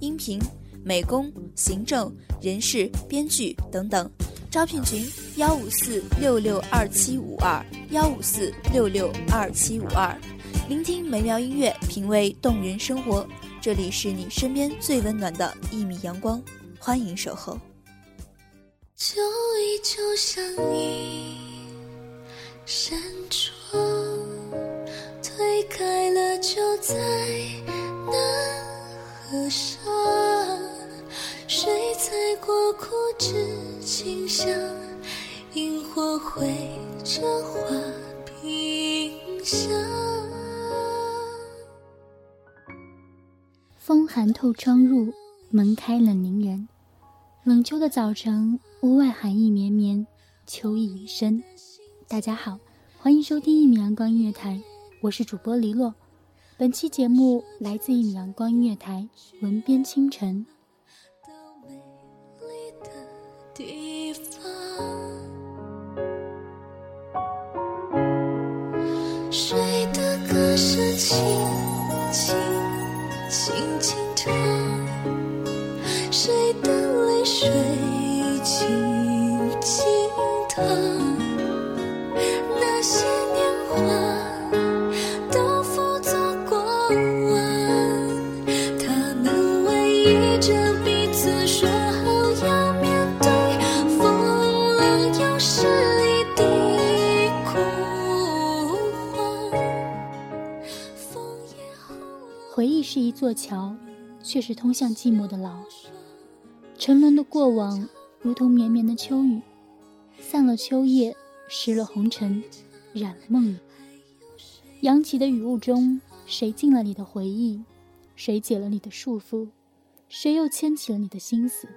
音频、美工、行政、人事、编剧等等。招聘群：幺五四六六二七五二幺五四六六二七五二。聆听美妙音乐，品味动人生活。这里是你身边最温暖的一米阳光，欢迎守候。就依旧像一扇窗，推开了就在那合上。谁踩过枯枝清香？萤火绘着花屏香。风寒透窗入，门开冷凝人。冷秋的早晨，屋外寒意绵绵，秋意已深。大家好，欢迎收听一米阳光音乐台，我是主播黎洛。本期节目来自一米阳光音乐台，文编清晨。到美丽的地方。谁的歌声轻轻轻轻唱？座桥，却是通向寂寞的牢。沉沦的过往，如同绵绵的秋雨，散了秋叶，湿了红尘，染了梦魇。扬起的雨雾中，谁进了你的回忆？谁解了你的束缚？谁又牵起了你的心思？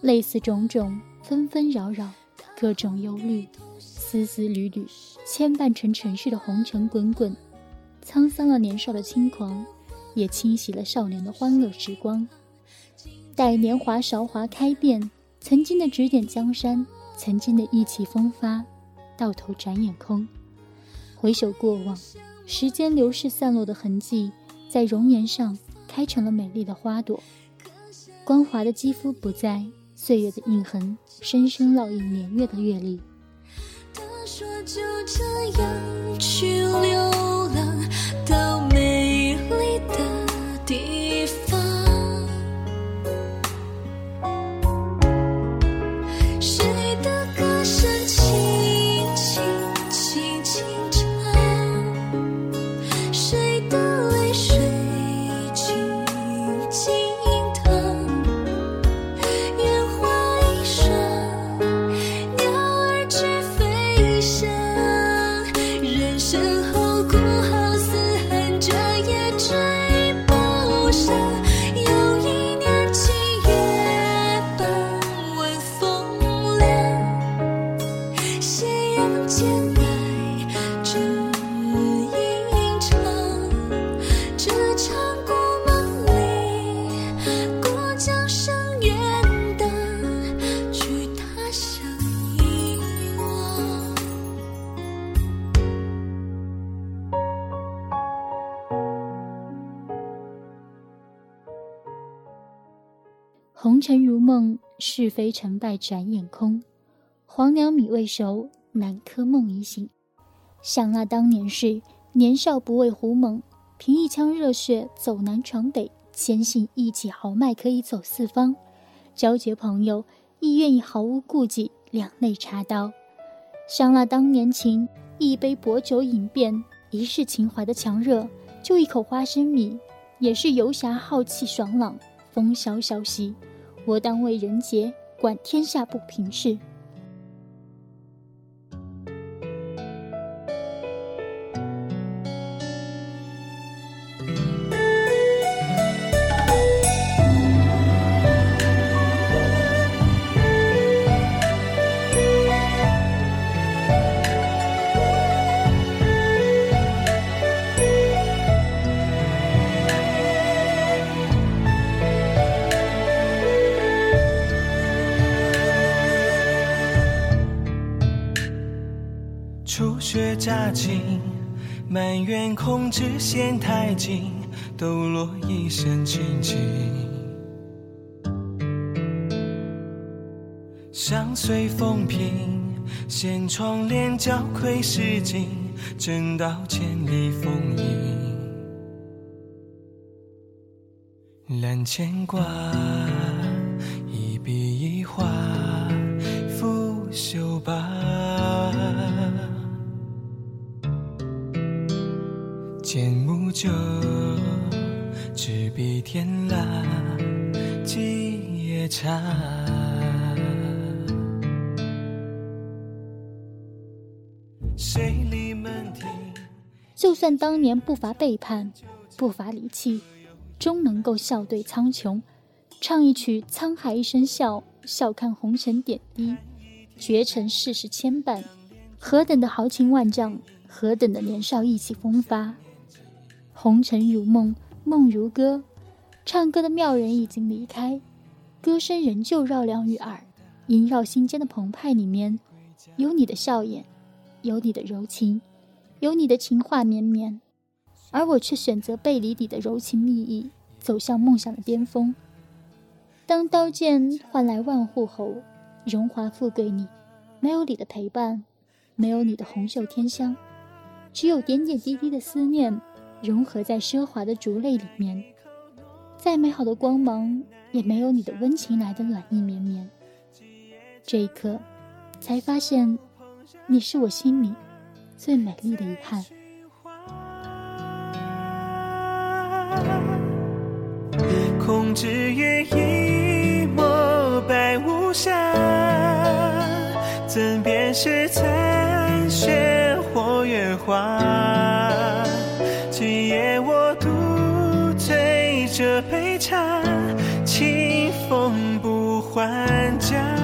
类似种种纷纷扰扰，各种忧虑，丝丝缕缕，牵绊成城市的红尘滚滚，沧桑了年少的轻狂，也清洗了少年的欢乐时光。待年华韶华开遍，曾经的指点江山，曾经的意气风发，到头转眼空。回首过往，时间流逝散落的痕迹，在容颜上开成了美丽的花朵。光滑的肌肤不再，岁月的印痕深深烙印年月的阅历。他说就这样去流红尘如梦，是非成败转眼空。黄粱米未熟，南柯梦已醒。想那当年事，年少不畏胡猛，凭一腔热血走南闯北，坚信一己豪迈可以走四方。交结朋友，亦愿意毫无顾忌，两肋插刀。想那当年情，一杯薄酒饮遍一世情怀的强热，就一口花生米，也是游侠浩气爽朗，风萧萧兮。我当为人杰，管天下不平事。乍晴，满园空枝嫌太近，抖落一身清静。相随风平，掀窗帘交窥诗景，正道千里风影。揽牵挂，酒，执笔天蜡，几夜茶。就算当年不乏背叛，不乏离弃，终能够笑对苍穹，唱一曲《沧海一声笑》，笑看红尘点滴，绝尘世事牵绊。何等的豪情万丈，何等的年少意气风发。红尘如梦，梦如歌，唱歌的妙人已经离开，歌声仍旧绕梁于耳，萦绕心间的澎湃里面，有你的笑颜，有你的柔情，有你的情话绵绵，而我却选择背离你的柔情蜜意，走向梦想的巅峰。当刀剑换来万户侯，荣华富贵里，没有你的陪伴，没有你的红袖添香，只有点点滴滴的思念。融合在奢华的烛泪里面，再美好的光芒也没有你的温情来的暖意绵绵。这一刻，才发现你是我心里最美丽的遗憾。空枝月一抹白无瑕，怎辨是残雪或月华？茶，清风不还家。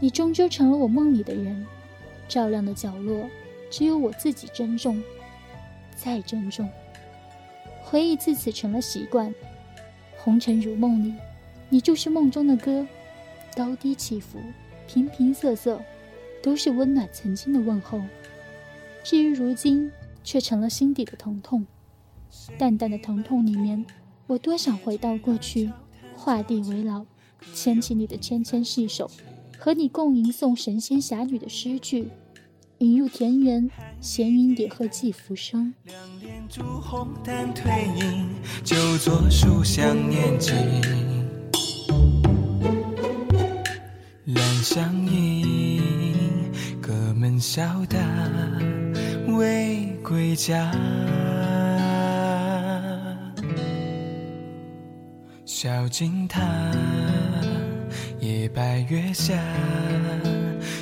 你终究成了我梦里的人，照亮的角落，只有我自己珍重，再珍重。回忆自此成了习惯。红尘如梦里，你就是梦中的歌，高低起伏，平平仄仄，都是温暖曾经的问候。至于如今，却成了心底的疼痛。淡淡的疼痛里面，我多想回到过去，画地为牢，牵起你的纤纤细手。和你共吟诵神仙侠侣的诗句，引入田园，闲云野鹤寄浮生。两帘烛红淡褪影，就作书香念经。兰香盈，隔门笑打未归家。小径塔。夜白月下，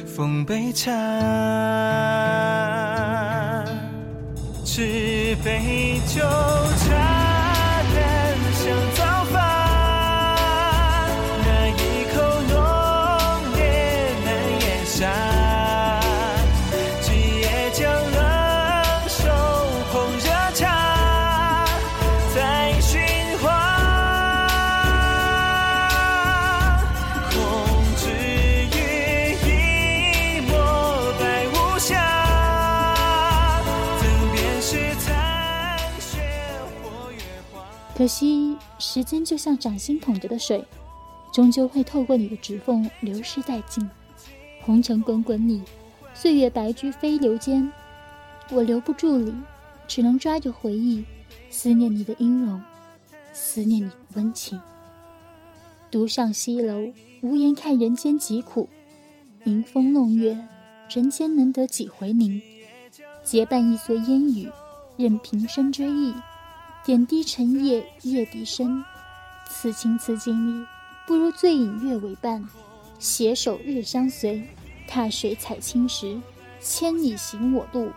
奉杯茶，持杯酒可惜时间就像掌心捧着的水，终究会透过你的指缝流失殆尽。红尘滚滚里，岁月白驹飞流间，我留不住你，只能抓着回忆，思念你的音容，思念你的温情。独上西楼，无言看人间疾苦，迎风弄月，人间能得几回明？结伴一蓑烟雨，任平生追忆，点滴成夜夜笛声。此情此景里，不如醉饮月为伴，携手日相随，踏水采青石，千里行我路，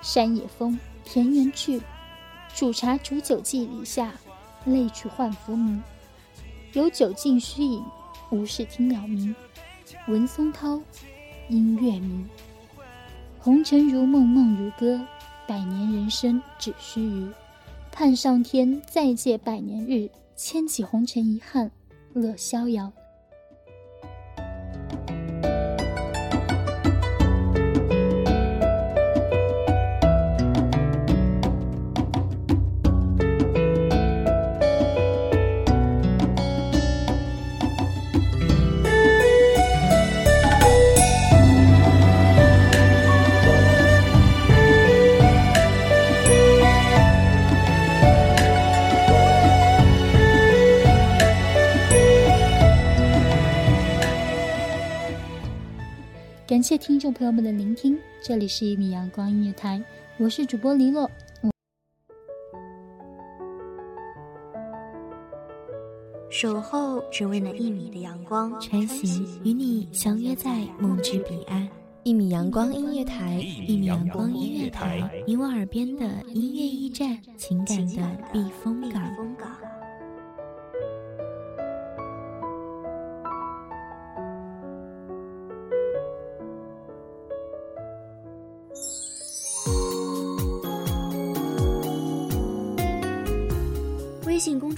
山野风，田园去，煮茶煮酒寄篱下，泪去换浮名。有酒尽须饮，无事听鸟鸣。闻松涛，应月明。红尘如梦，梦如歌，百年人生只须臾。盼上天再借百年日，千起红尘遗憾，乐逍遥。感谢听众朋友们的聆听，这里是一米阳光音乐台，我是主播黎洛。守候只为那一米的阳光，穿行与你相约在梦之彼岸。一米阳光音乐台，一米阳光音乐台，你我耳边的音乐驿站，情感的避风港。